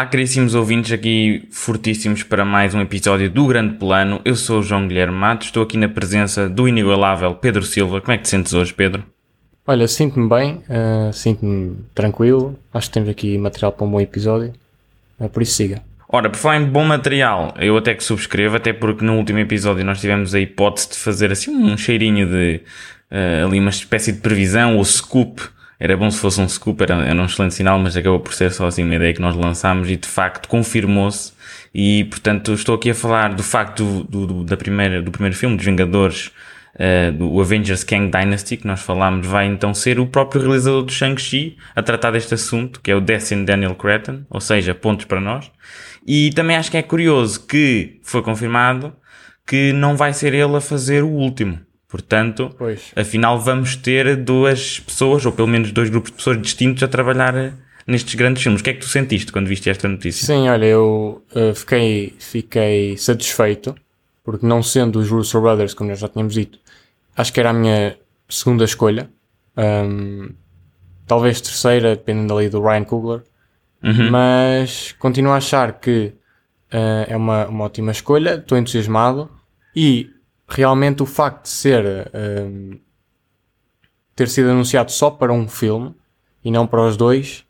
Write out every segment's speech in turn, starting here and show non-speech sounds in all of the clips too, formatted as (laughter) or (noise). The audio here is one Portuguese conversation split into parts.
Olá, caríssimos ouvintes, aqui fortíssimos para mais um episódio do Grande Plano. Eu sou o João Guilherme Matos, estou aqui na presença do inigualável Pedro Silva. Como é que te sentes hoje, Pedro? Olha, sinto-me bem, uh, sinto-me tranquilo. Acho que temos aqui material para um bom episódio, uh, por isso siga. Ora, por falar em bom material, eu até que subscrevo, até porque no último episódio nós tivemos a hipótese de fazer assim um cheirinho de uh, ali uma espécie de previsão ou scoop era bom se fosse um scoop, era, era um excelente sinal, mas acabou por ser só assim uma ideia que nós lançámos e de facto confirmou-se. E portanto estou aqui a falar do facto do, do, da primeira, do primeiro filme dos Vingadores, uh, do Avengers Kang Dynasty, que nós falámos, vai então ser o próprio realizador do Shang-Chi a tratar deste assunto, que é o Destin Daniel Cretton, ou seja, pontos para nós. E também acho que é curioso que foi confirmado que não vai ser ele a fazer o último. Portanto, pois. afinal vamos ter duas pessoas, ou pelo menos dois grupos de pessoas distintos a trabalhar eh, nestes grandes filmes. O que é que tu sentiste quando viste esta notícia? Sim, olha, eu uh, fiquei, fiquei satisfeito, porque não sendo os Russo Brothers, como nós já tínhamos dito, acho que era a minha segunda escolha. Um, talvez terceira, dependendo ali do Ryan Coogler. Uhum. Mas continuo a achar que uh, é uma, uma ótima escolha, estou entusiasmado e realmente o facto de ser um, ter sido anunciado só para um filme e não para os dois,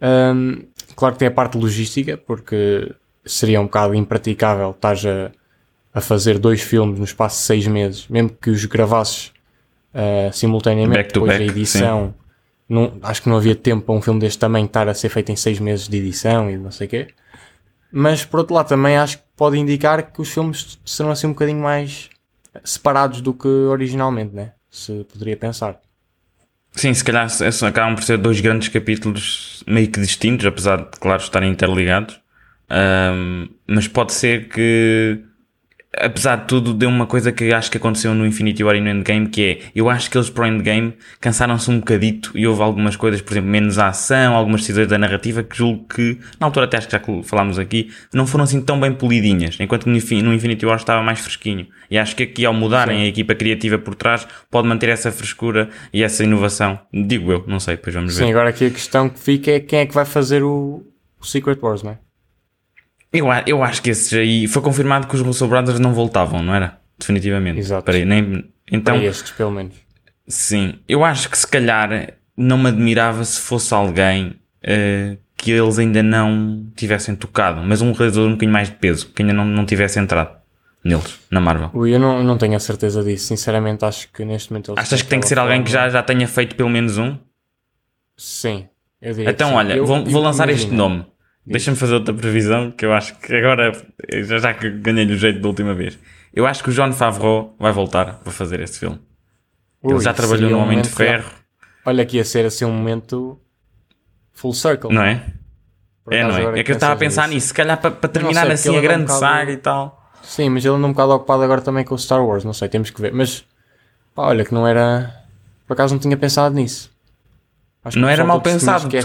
um, claro que tem a parte logística, porque seria um bocado impraticável estar a, a fazer dois filmes no espaço de seis meses, mesmo que os gravasses uh, simultaneamente back depois back, da edição. Não, acho que não havia tempo para um filme deste tamanho estar a ser feito em seis meses de edição e não sei o quê. Mas por outro lado também acho que pode indicar que os filmes serão assim um bocadinho mais separados do que originalmente, né? Se poderia pensar. Sim, se calhar acabam por ser dois grandes capítulos meio que distintos, apesar de, claro, estarem interligados. Um, mas pode ser que apesar de tudo, deu uma coisa que acho que aconteceu no Infinity War e no Endgame, que é, eu acho que eles para o Endgame cansaram-se um bocadito e houve algumas coisas, por exemplo, menos ação, algumas decisões da narrativa que julgo que, na altura até acho que já falámos aqui, não foram assim tão bem polidinhas, enquanto no Infinity War estava mais fresquinho. E acho que aqui ao mudarem Sim. a equipa criativa por trás, pode manter essa frescura e essa inovação. Digo eu, não sei, depois vamos ver. Sim, agora aqui a questão que fica é quem é que vai fazer o, o Secret Wars, não é? Eu, eu acho que esses aí. Foi confirmado que os Russell Brothers não voltavam, não era? Definitivamente. Exato. Peraí, nem, então, Para estes, pelo menos. Sim. Eu acho que se calhar não me admirava se fosse alguém uh, que eles ainda não tivessem tocado, mas um realizador um bocadinho mais de peso, que ainda não, não tivesse entrado neles, na Marvel. Eu não, não tenho a certeza disso. Sinceramente, acho que neste momento eles Achas que tem que ser alguém que já, já tenha feito pelo menos um? Sim. então, olha, eu, vou, vou lançar este nome. Deixa-me fazer outra previsão que eu acho que agora, já, já que ganhei-lhe o jeito da última vez, eu acho que o John Favreau vai voltar para fazer este filme. Ui, Ele já trabalhou no um Homem de Ferro. Olha que ia ser assim um momento full circle. Não é? É, não é? É que eu estava a pensar nisso, se calhar para, para terminar sei, assim a grande um bocado... saga e tal. Sim, mas ele anda um bocado ocupado agora também com o Star Wars, não sei, temos que ver. Mas pá, olha que não era. Por acaso não tinha pensado nisso. Acho não era mal pensado, que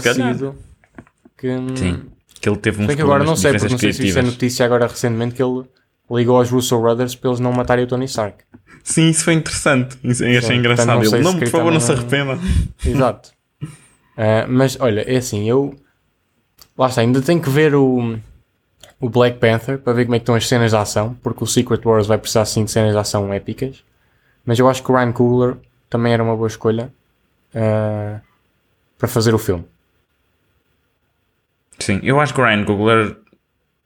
Sim que ele teve um que agora não sei, porque não sei se isso é notícia agora recentemente que ele ligou aos Russo Brothers para eles não matarem o Tony Stark. Sim, isso foi interessante. Isso, Sim, achei engraçado. Não ele, não, por favor, não se arrependa. Exato. Uh, mas olha, é assim, eu lá está, ainda tenho que ver o, o Black Panther para ver como é que estão as cenas de ação, porque o Secret Wars vai precisar sim de cenas de ação épicas. Mas eu acho que o Ryan Coogler também era uma boa escolha uh, para fazer o filme. Sim, eu acho que o Ryan Coogler,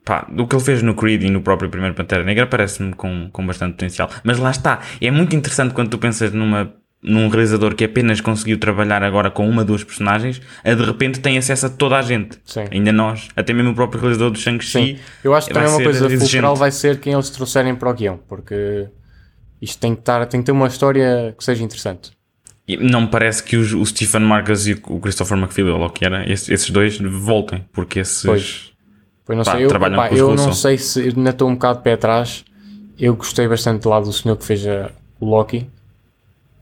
pá, do que ele fez no Creed e no próprio primeiro Pantera Negra parece-me com, com bastante potencial. Mas lá está, é muito interessante quando tu pensas numa num realizador que apenas conseguiu trabalhar agora com uma, duas personagens, a de repente tem acesso a toda a gente. Sim. Ainda nós, até mesmo o próprio realizador do Shang-Chi. Eu acho que também uma coisa fulcral vai ser quem eles trouxerem para o guião, porque isto tem que, estar, tem que ter uma história que seja interessante. E não me parece que os, o Stephen Marcus e o Christopher McFeely, ou que era, esses, esses, dois voltem, porque esses pois, pois não pá, sei. Eu, trabalham pá, com Eu não sei se ainda estou um bocado de pé atrás. Eu gostei bastante lado do senhor que fez a, o Loki,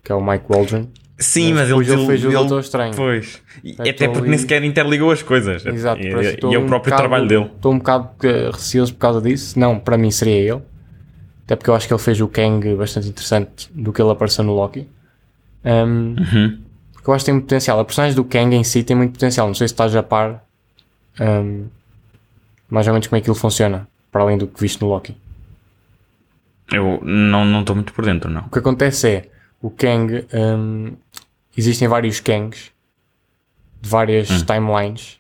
que é o Mike Waldron. Sim, mas, mas ele, ele, fez o Doutor Estranho. Pois. E até porque ali... nem sequer interligou as coisas. Exato. E, e é o próprio bocado, trabalho dele. Estou um bocado receoso por causa disso. Não, para mim seria ele. Até porque eu acho que ele fez o Kang bastante interessante do que ele apareceu no Loki. Um, uhum. Porque eu acho que tem muito potencial. A personagem do Kang em si tem muito potencial. Não sei se estás a par. Um, mais ou menos como é que aquilo funciona, para além do que viste no Loki. Eu não estou muito por dentro, não. O que acontece é, o Kang, hum, existem vários Kangs, de várias timelines,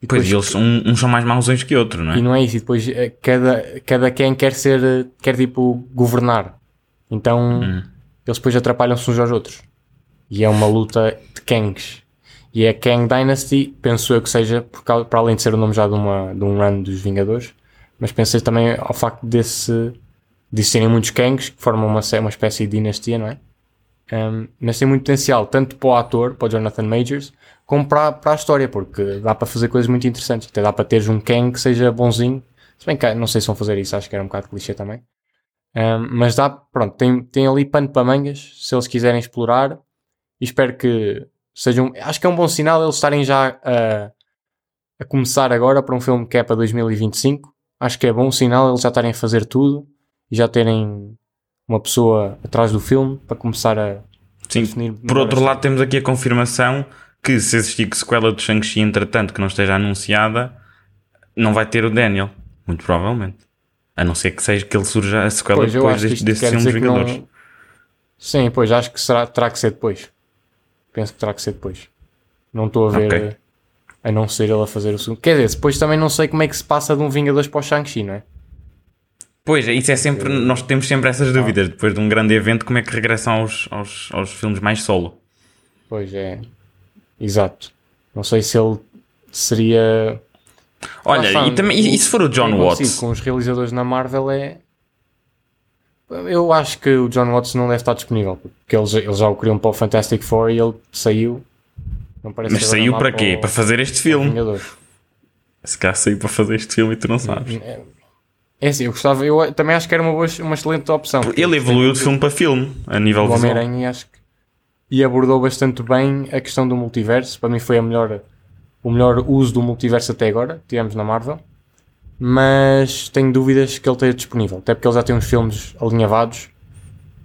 e Pois, depois- eles, um- uns são mais mauzões que outros, não é? E não é isso, e depois eh, cada, cada quem quer ser, eh, quer tipo governar. Então Hum. eles depois atrapalham-se uns aos outros. E é uma luta de Kangs. E é Kang Dynasty, penso eu que seja, por causa, para além de ser o nome já de, uma, de um run dos Vingadores, mas pensei também ao facto desse, de existirem muitos Kangs que formam uma, uma espécie de dinastia, não é? Um, mas tem muito potencial, tanto para o ator, para o Jonathan Majors, como para, para a história, porque dá para fazer coisas muito interessantes. Até dá para teres um Kang que seja bonzinho. Se bem que não sei se vão fazer isso, acho que era um bocado clichê também. Um, mas dá, pronto, tem, tem ali pano para mangas, se eles quiserem explorar. E espero que sejam. Acho que é um bom sinal eles estarem já a, a começar agora para um filme que é para 2025. Acho que é bom sinal eles já estarem a fazer tudo e já terem uma pessoa atrás do filme para começar a Sim. definir. Por outro lado, temos aqui a confirmação que se existir sequela de Shang-Chi, entretanto, que não esteja anunciada, não vai ter o Daniel. Muito provavelmente. A não ser que seja que ele surja a sequela Pois, depois deste, filmes dizer que Vingadores. não... Sim, pois, acho que será, terá que ser depois. Penso que terá que ser depois. Não estou a ver, Ok. eh, a não ser ele a fazer o segundo. Quer dizer, depois também não sei como é que se passa de um Vingadores para o Shang-Chi, não é? Pois, isso é sempre. Nós temos sempre essas dúvidas. Depois de um grande evento, como é que regressam aos, aos, aos filmes mais solo? Pois é. Exato. Não sei se ele seria. Olha, está, e, também, e, e se for o John Watts? Com os realizadores na Marvel é. Eu acho que o John Watts não deve estar disponível, porque eles, eles já o queriam para o Fantastic Four e ele saiu. Não parece Mas saiu para quê? o- Para fazer este para filme. Vingadores. Se calhar saiu para fazer este filme e tu não sabes. É, é assim, eu gostava, eu também acho que era uma, boa, uma excelente opção. Ele evoluiu de filme para filme, a nível o visual. Homem-Aranha e acho que e abordou bastante bem a questão do multiverso. Para mim foi a melhor, o melhor uso do multiverso até agora, que tivemos na Marvel. Mas tenho dúvidas que ele esteja disponível, até porque ele já tem uns filmes alinhavados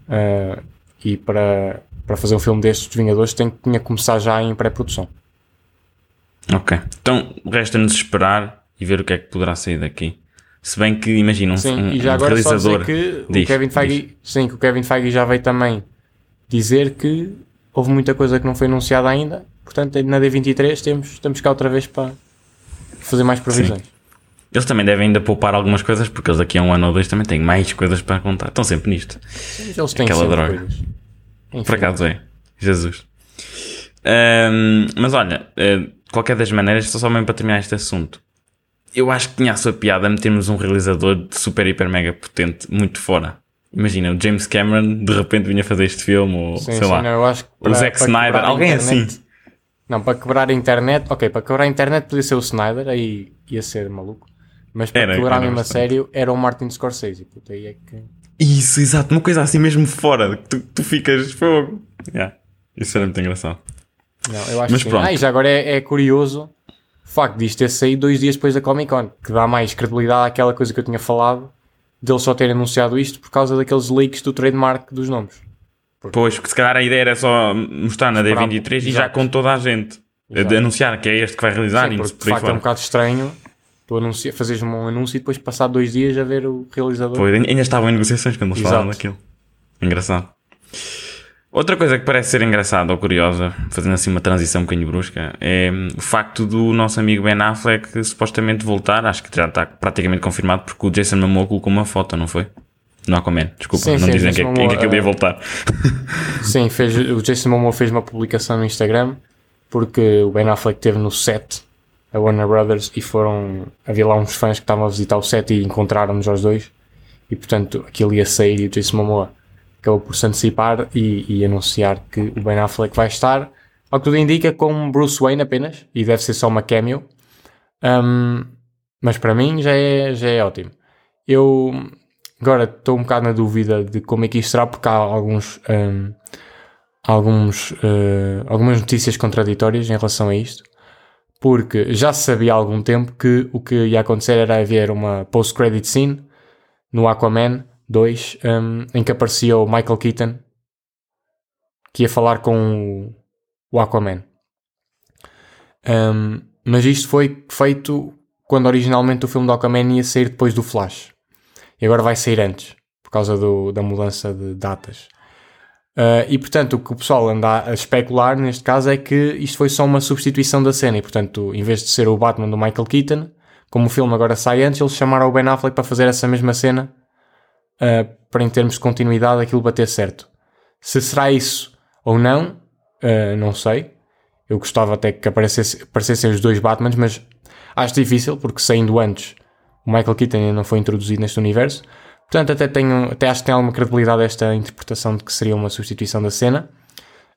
ah, e para, para fazer um filme destes dos Vingadores tem que tinha que começar já em pré-produção. Ok. Então, resta-nos esperar e ver o que é que poderá sair daqui. Se bem que, imagina, um, Sim, um, e já um agora só realizador... dizer que Diz, o Kevin Feige, sim, que o Kevin Feige já veio também dizer que houve muita coisa que não foi anunciada ainda, portanto na D23 temos, temos cá outra vez para fazer mais previsões. Eles também devem ainda poupar algumas coisas, porque eles daqui a um ano ou dois também têm mais coisas para contar. Estão sempre nisto. Eles têm Aquela droga. coisas. Enfim, Por acaso é. Jesus. Ahm, mas olha, eh, de qualquer das maneiras, só só mesmo para terminar este assunto. Eu acho que tinha a sua piada metermos um realizador de super, hiper, mega potente muito fora. Imagina, o James Cameron de repente vinha fazer este filme, ou sim, sei sim, lá, não, eu acho que o para- Zack para Snyder, alguém internet- assim. Não, para quebrar a internet, ok, para quebrar a internet podia ser o Snyder, aí ia ser maluco. Mas para Era, quebrar era mesmo a sério era o Martin Scorsese. Puta, aí é que. Isso, exato, uma coisa assim mesmo fora, que tu, tu ficas fogo. Yeah. Isso era muito engraçado. Não, eu acho Mas que pronto. Ah, já agora é, é curioso o facto disto ter saído dois dias depois da Comic Con, que dá mais credibilidade àquela coisa que eu tinha falado, deles só terem anunciado isto por causa daqueles leaks do trademark dos nomes. Pois, porque se calhar a ideia era só mostrar na Esperar- D23 e já Exato. com toda a gente. Exato. De anunciar que é este que vai realizar Sim, porque por de facto é um fora. bocado estranho tu anuncia, fazeres um anúncio e depois passar dois dias a ver o realizador. Pois, ainda estavam em negociações quando eles Exato. falaram daquilo. Engraçado. Outra coisa que parece ser engraçada ou curiosa, fazendo assim uma transição um bocadinho brusca, é hum, o facto do nosso amigo Ben Affleck supostamente voltar. Acho que já está praticamente confirmado porque o Jason Momoa colocou uma foto, não foi? No Aquaman, desculpa, Sim, não sim, dizem que, é- em que aquilo Momoa, ia eh, voltar. (laughs) Sim, fez, o Jason Momoa fez uma publicação no Instagram porque o Ben Affleck esteve no set, a Warner Brothers, e foram. Havia lá uns fãs que estavam a visitar o set e encontraram-nos aos dois, e portanto aquilo ia sair e o Jason Momoa acabou por se antecipar e, e anunciar que o Ben Affleck vai estar, ao que tudo indica, com Bruce Wayne apenas, e deve ser só uma cameo. Um, mas para mim já é, já é ótimo. Eu agora estou um bocado na dúvida de como é que isto será, porque há alguns, um, alguns, uh, algumas notícias contraditórias em relação a isto. Porque já se sabia há algum tempo que o que ia acontecer era haver uma post-credit scene no Aquaman 2 um, em que aparecia o Michael Keaton que ia falar com o, Aquaman. Um, mas isto foi feito quando originalmente o filme do Aquaman ia sair depois do Flash. E agora vai sair antes, por causa do, da mudança de datas. Uh, e portanto, o que o pessoal anda a especular neste caso é que isto foi só uma substituição da cena. E portanto, em vez de ser o Batman do Michael Keaton, como o filme agora sai antes, eles chamaram o Ben Affleck para fazer essa mesma cena uh, para, em termos de continuidade, aquilo bater certo. Se será isso ou não, uh, não sei. Eu gostava até que aparecesse, aparecessem os dois Batmans, mas acho difícil, porque saindo antes, o Michael Keaton ainda não foi introduzido neste universo. Portanto, até, tenho, até acho que tem alguma credibilidade esta interpretação de que seria uma substituição da cena.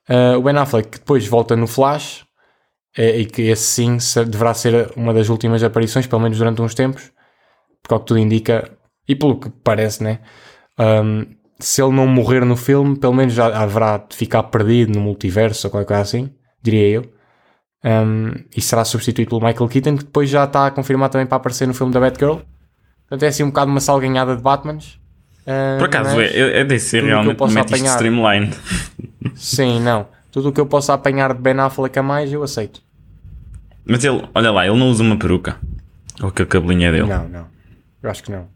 Uh, o Ben Affleck depois volta no Flash, uh, e que esse sim deverá ser uma das últimas aparições, pelo menos durante uns tempos, porque ao que tudo indica, e pelo que parece, né? Um, se ele não morrer no filme, pelo menos já haverá de ficar perdido no multiverso ou qualquer coisa assim, diria eu. Um, e será substituído pelo Michael Keaton, que depois já está confirmado também para aparecer no filme da Batgirl. Portanto, é assim um bocado uma salganhada de Batmans. Uh, Por acaso, é, é DC realmente mete apanhar... streamline. Sim, não. Tudo o que eu possa apanhar de Ben Affleck a mais, eu aceito. Mas ele, olha lá, ele não usa uma peruca. Ou que a cabelinha é dele. Não, não. Eu acho que não.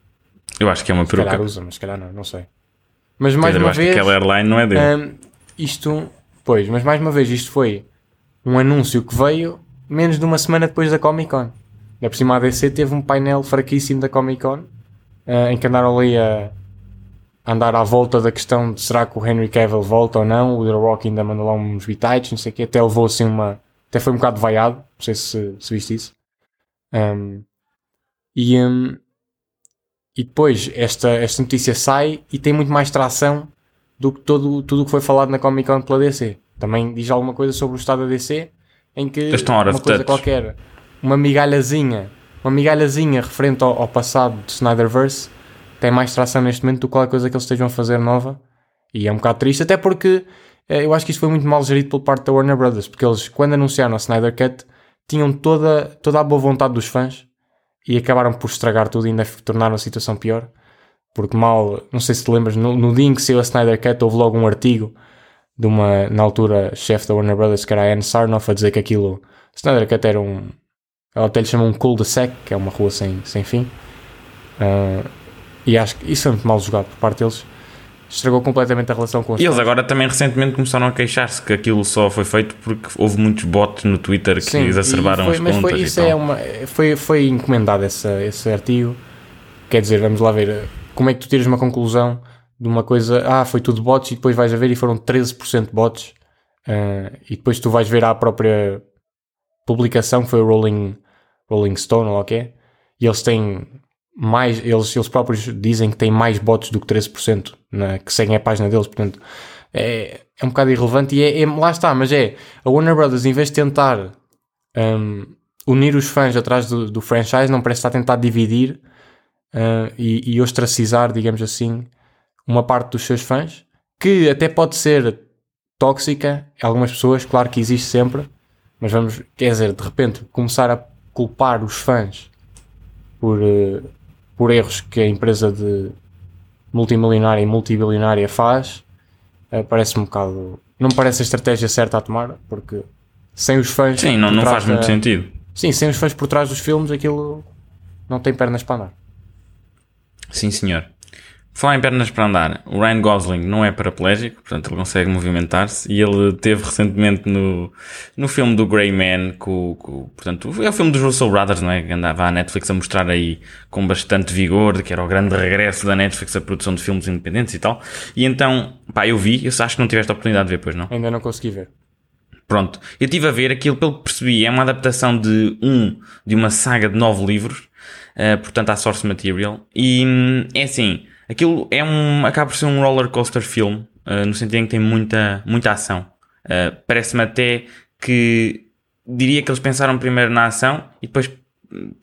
Eu acho que é uma se peruca. Se calhar usa, mas se calhar não, não sei. Mas mais uma vez. Que aquela airline não é dele. Um, isto, pois, mas mais uma vez, isto foi um anúncio que veio menos de uma semana depois da Comic Con. Na por cima a DC teve um painel fraquíssimo da Comic Con uh, em que andaram ali a andar à volta da questão de será que o Henry Cavill volta ou não. O The Rock ainda mandou lá uns bitites, não sei o quê. Até levou assim uma. Até foi um bocado vaiado. Não sei se, se viste isso. Um, e, um, e depois esta, esta notícia sai e tem muito mais tração do que todo, tudo o que foi falado na Comic Con pela DC. Também diz alguma coisa sobre o estado da DC em que uma coisa qualquer, uma migalhazinha, uma migalhazinha referente ao, ao passado de Snyderverse tem mais tração neste momento do que qualquer coisa que eles estejam a fazer nova. E é um bocado triste, até porque eh, eu acho que isto foi muito mal gerido por parte da Warner Brothers, porque eles, quando anunciaram a Snyder Cut, tinham toda, toda a boa vontade dos fãs e acabaram por estragar tudo e ainda tornaram a situação pior. Porque mal, não sei se te lembras, no, no dia em que saiu a Snyder Cut houve logo um artigo de uma, na altura, chefe da Warner Brothers, que era a Anne Sarnoff, a dizer que aquilo, Snyder Cut era um, ela até lhe chama um cul-de-sac, que é uma rua sem, sem fim. Uh, e acho que isso é muito mal jogado por parte deles. Estragou completamente a relação com os E eles agora também recentemente começaram a queixar-se que aquilo só foi feito porque houve muitos bots no Twitter que Sim, exacerbaram foi, as mas contas. Foi, isso é uma, foi, foi encomendado esse, esse artigo. Quer dizer, vamos lá ver como é que tu tiras uma conclusão de uma coisa, ah, foi tudo bots e depois vais a ver e foram 13% bots. Uh, e depois tu vais ver a própria publicação que foi o Rolling, Rolling Stone ou o que é, e eles têm mais, eles, eles próprios dizem que têm mais bots do que 13% na, que seguem a página deles, portanto é, é um bocado irrelevante e é, é, lá está, mas é a Warner Brothers em vez de tentar um, unir os fãs atrás do, do, franchise, não parece estar a tentar dividir uh, e, e ostracizar, digamos assim, uma parte dos seus fãs, que até pode ser tóxica, algumas pessoas, claro que existe sempre, mas vamos, quer dizer, de repente começar a culpar os fãs por, uh, por erros que a empresa de multimilionária e multibilionária faz, uh, parece um bocado. Não me parece a estratégia certa a tomar, porque sem os fãs. Sim, não, não faz da, muito sentido. Sim, sem os fãs por trás dos filmes, aquilo não tem pernas para andar. Sim, senhor. Falar em pernas para andar, o Ryan Gosling não é paraplégico, portanto ele consegue movimentar-se e ele teve recentemente no, no filme do Grey Man, com, com, portanto é o filme dos Russell Brothers, não é? Que andava a Netflix a mostrar aí com bastante vigor, de que era o grande regresso da Netflix a produção de filmes independentes e tal. E então, pá, eu vi, eu acho que não tiveste a oportunidade de ver, pois não? Ainda não consegui ver. Pronto, eu estive a ver aquilo, pelo que percebi, é uma adaptação de um, de uma saga de nove livros, uh, portanto há source material, e hum, é assim Aquilo é um. acaba por ser um roller coaster film, uh, no sentido em que tem muita, muita ação. Uh, Parece-me até que diria que eles pensaram primeiro na ação e depois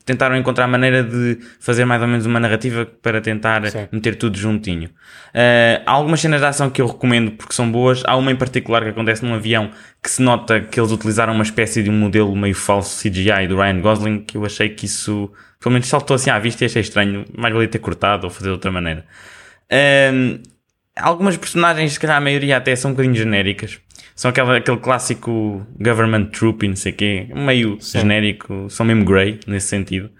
tentaram encontrar a maneira de fazer mais ou menos uma narrativa para tentar Sim. meter tudo juntinho. Uh, há algumas cenas de ação que eu recomendo porque são boas. Há uma em particular que acontece num avião que se nota que eles utilizaram uma espécie de um modelo meio falso CGI do Ryan Gosling que eu achei que isso pelo menos saltou assim à vista e achei estranho. Mais valia ter cortado ou fazer de outra maneira. Um, algumas personagens, se calhar a maioria até são um bocadinho genéricas. São aquela, aquele clássico government troop e não sei o quê, meio Sim. genérico, são mesmo grey nesse sentido.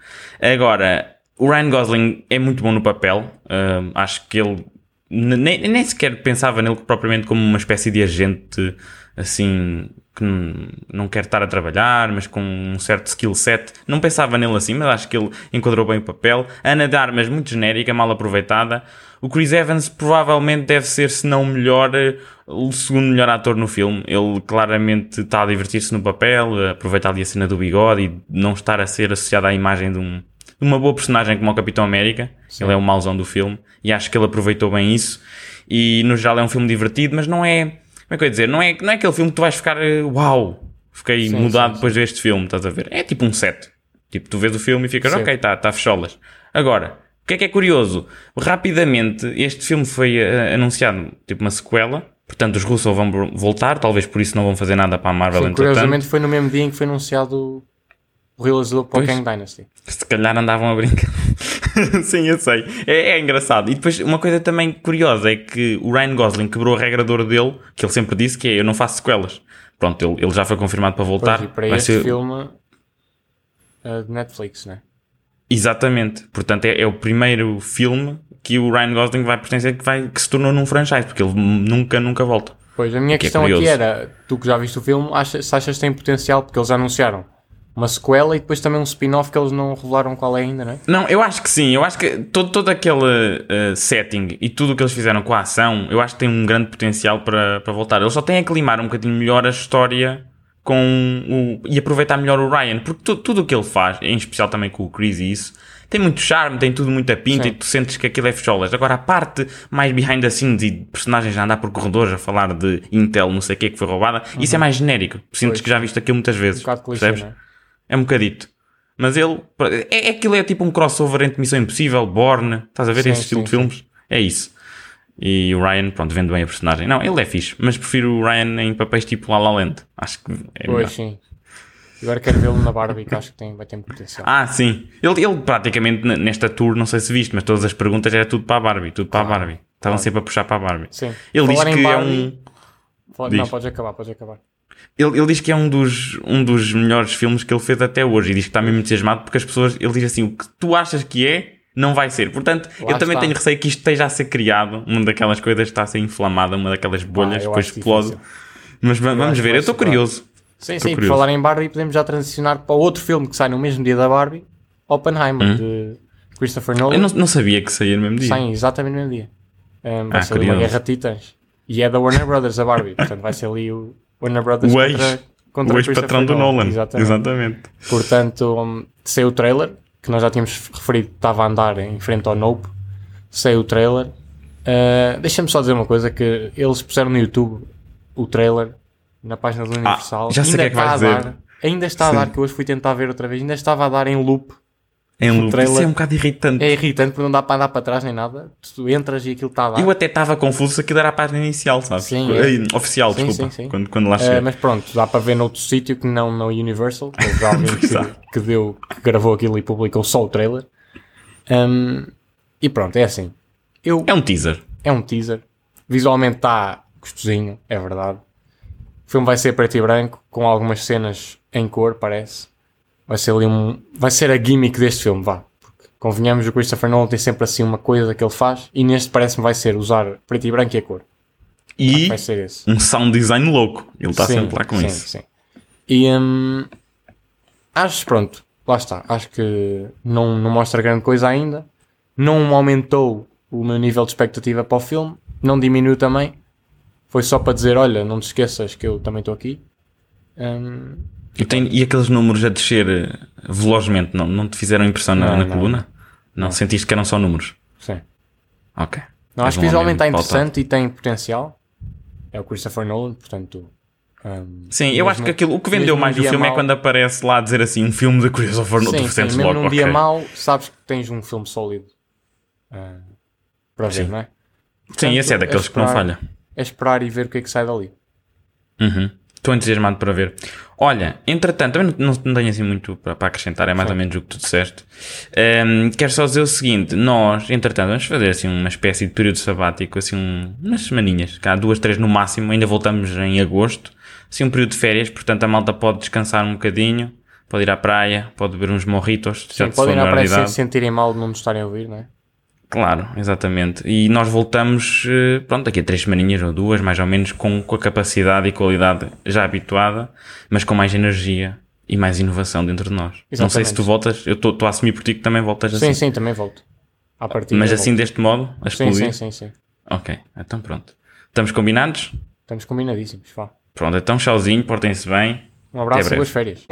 Agora, o Ryan Gosling é muito bom no papel, hum, acho que ele nem, nem sequer pensava nele propriamente como uma espécie de agente assim que não quer estar a trabalhar, mas com um certo skill set. Não pensava nele assim, mas acho que ele enquadrou bem o papel. Ana de Armas, muito genérica, mal aproveitada. O Chris Evans provavelmente deve ser, se não o melhor, eh, o segundo melhor ator no filme. Ele claramente está a divertir-se no papel, a aproveitar ali a cena do bigode e não estar a ser associado à imagem de um de uma boa personagem como o Capitão América. Ele é o mauzão do filme e acho que ele aproveitou bem isso. E no geral é um filme divertido, mas não é. Como é que eu ia dizer? Não é, não é aquele filme que tu vais ficar. eh, Uau! Fiquei Sim, mudado sim, depois deste filme, estás a ver? É tipo um set. Tipo, tu vês o filme e ficas, Sim. ok, tá, tá fecholas. Agora, o que é que é curioso? Rapidamente, este filme foi eh, anunciado, tipo uma sequela. Portanto, os russos vão voltar, talvez por isso não vão fazer nada para a Marvel Sim, curiosamente foi no mesmo dia em que foi anunciado o realizador para o. Kang Dynasty. Se calhar andavam a brincar. (laughs) Sim, eu sei. É, é engraçado. E depois, uma coisa também curiosa é que o Ryan Gosling quebrou a regra de dele, que ele sempre disse, que é eu não faço sequelas. Pronto, ele, ele já foi confirmado para voltar. Pois, e para Vai este ser- filme uh, de Netflix, né? Exatamente. Portanto, é, é o primeiro filme que o Ryan Gosling vai pertencer que, vai, que se tornou num franchise, porque ele nunca, nunca volta. Pois, a minha Que é questão aqui curioso. era, tu que já viste o filme, achas, se achas que tem potencial, porque eles anunciaram uma sequela e depois também um spin-off que eles não revelaram qual é ainda, não é? Não, eu acho que sim. Eu acho que todo, todo aquele uh, setting e tudo o que eles fizeram com a ação, eu acho que tem um grande potencial para, para voltar. Eles só têm é que limar um bocadinho melhor a história com o, e aproveitar melhor o Ryan, porque tu- tudo o que ele faz, em especial também com o Chris e isso, tem muito charme, tem tudo muita pinta Sim. e tu sentes que aquilo é fecholas. Agora, a parte mais behind the scenes e de personagens a andar por corredores a falar de Intel, não sei o que, que foi roubada, isso é mais genérico. Sentes Pois. que já viste aquilo muitas Um vezes. bocado clichê, percebes? não é? É um bocadito. Mas ele. É, é aquilo, é tipo um crossover entre Missão Impossível, Born. Estás a ver Sim, esse estilo sim, de filmes? É isso. E o Ryan, pronto, vendo bem a personagem. Não, ele é fixe, mas prefiro o Ryan em papéis tipo La La Land. Acho que é melhor. Pois, sim. Agora quero vê-lo na Barbie, que acho que tem, vai ter muito potencial. Ah, sim. Ele, ele praticamente nesta tour, não sei se viste, mas todas as perguntas era tudo para a Barbie. Tudo para a Barbie. Estavam sempre a puxar para a Barbie. Sim. Ele diz Falar em que é Barbie- um. Fala- diz. Não, podes acabar, podes acabar. Ele, ele diz que é um dos, um dos melhores filmes que ele fez até hoje e diz que está mesmo entusiasmado porque as pessoas, ele diz assim, o que tu achas que é, não vai ser. Portanto, Lá eu também está. tenho receio que isto esteja a ser criado, uma daquelas coisas está a ser inflamada, uma daquelas bolhas, Ah, eu depois explode. difícil. Mas va- vamos ver, eu estou curioso. Sim, sim, por curioso. falar em Barbie, podemos já transicionar para outro filme que sai no mesmo dia da Barbie, Oppenheimer, de Christopher Nolan. Hum? Eu não, não sabia que saía no mesmo dia. Sai exatamente no mesmo dia. Um, vai Ah, ser ali uma curioso. guerra de titãs. E é da Warner Brothers, a Barbie. (laughs) Portanto, vai ser ali o Warner Brothers O ex- contra, contra o ex-patrão do Nolan. Exatamente. Exatamente. Portanto, um, saiu o trailer, que nós já tínhamos referido que estava a andar em frente ao Nope. Saiu o trailer. Uh, Deixa-me só dizer uma coisa, que eles puseram no YouTube o trailer na página do Universal. Ah, já sei o Ainda que é que vais está a dizer. dar- Ainda está Sim. a dar, que hoje fui tentar ver outra vez, ainda estava a dar em loop. Em loop. trailer- Isso é um bocado irritante. É irritante porque não dá para andar para trás nem nada. Tu entras e aquilo está a dar. Eu até estava confuso se aquilo era a página inicial, sabes? Sim, é. Eh, Oficial, Sim, desculpa. sim, sim. Quando, quando lá Uh, cheguei. mas pronto, dá para ver noutro sítio que não no Universal. que houve alguém Pois que, há. que deu, que gravou aquilo e publicou só o trailer. Um, e pronto, é assim. Eu, É um teaser. é um teaser. Visualmente está gostosinho, é verdade. O filme vai ser preto e branco, com algumas cenas em cor, parece. Vai ser ali um. Vai ser a gimmick deste filme, vá. Porque, convenhamos, o Christopher Nolan tem sempre assim uma coisa que ele faz, e neste parece-me vai ser usar preto e branco e a cor. E Vai ser esse. um sound design louco. Ele está sempre lá com sim, isso. Sim. E hum, acho, pronto, lá está. Acho que não, não mostra grande coisa ainda. Não aumentou o meu nível de expectativa para o filme. Não diminuiu também. Foi só para dizer: olha, não te esqueças que eu também estou aqui. Hum, E, tem- e aqueles números a descer eh, velozmente, não, não te fizeram impressão na, Não, na não. coluna? Não, sentiste que eram só números? sim. Ok. Não, acho que um visualmente está interessante e tem potencial. É o Christopher Nolan, portanto. hum, Sim, eu mesmo- acho que aquilo, o que vendeu mais um do dia filme é mau- quando aparece lá a dizer assim um filme de Christopher Nolan. Sim, sim, mesmo logo, num dia ok. mau, sabes que tens um filme sólido ah, para ver, não é? Sim, esse é daqueles que não esperar- falha. É esperar e ver o que é que sai dali. Uhum. Estou entusiasmado para ver. Olha, entretanto, também não, não tenho assim muito para, para acrescentar, é mais ou menos o que tu disseste. Um, quero só dizer o seguinte: nós, entretanto, vamos fazer assim uma espécie de período sabático, assim um, umas semaninhas, cá duas, três no máximo, ainda voltamos em agosto, assim um período de férias, portanto a malta pode descansar um bocadinho, pode ir à praia, pode beber uns morritos, Sim, pode ir à praia sem se sentirem mal de não nos estarem a ouvir, não é? Claro, exatamente. E nós voltamos, eh, pronto, daqui a três semaninhas ou duas, mais ou menos, com, com a capacidade e qualidade já habituada, mas com mais energia e mais inovação dentro de nós. Exatamente. Não sei se tu voltas, eu estou a assumir por ti que também voltas sim, assim. Sim, sim, também volto. À partida mas assim volto. deste modo, a explodir? Sim, sim, sim, sim. Ok, então pronto. Estamos combinados? Estamos combinadíssimos, vá. Pronto, então tchauzinho, portem-se bem. Um abraço e boas férias.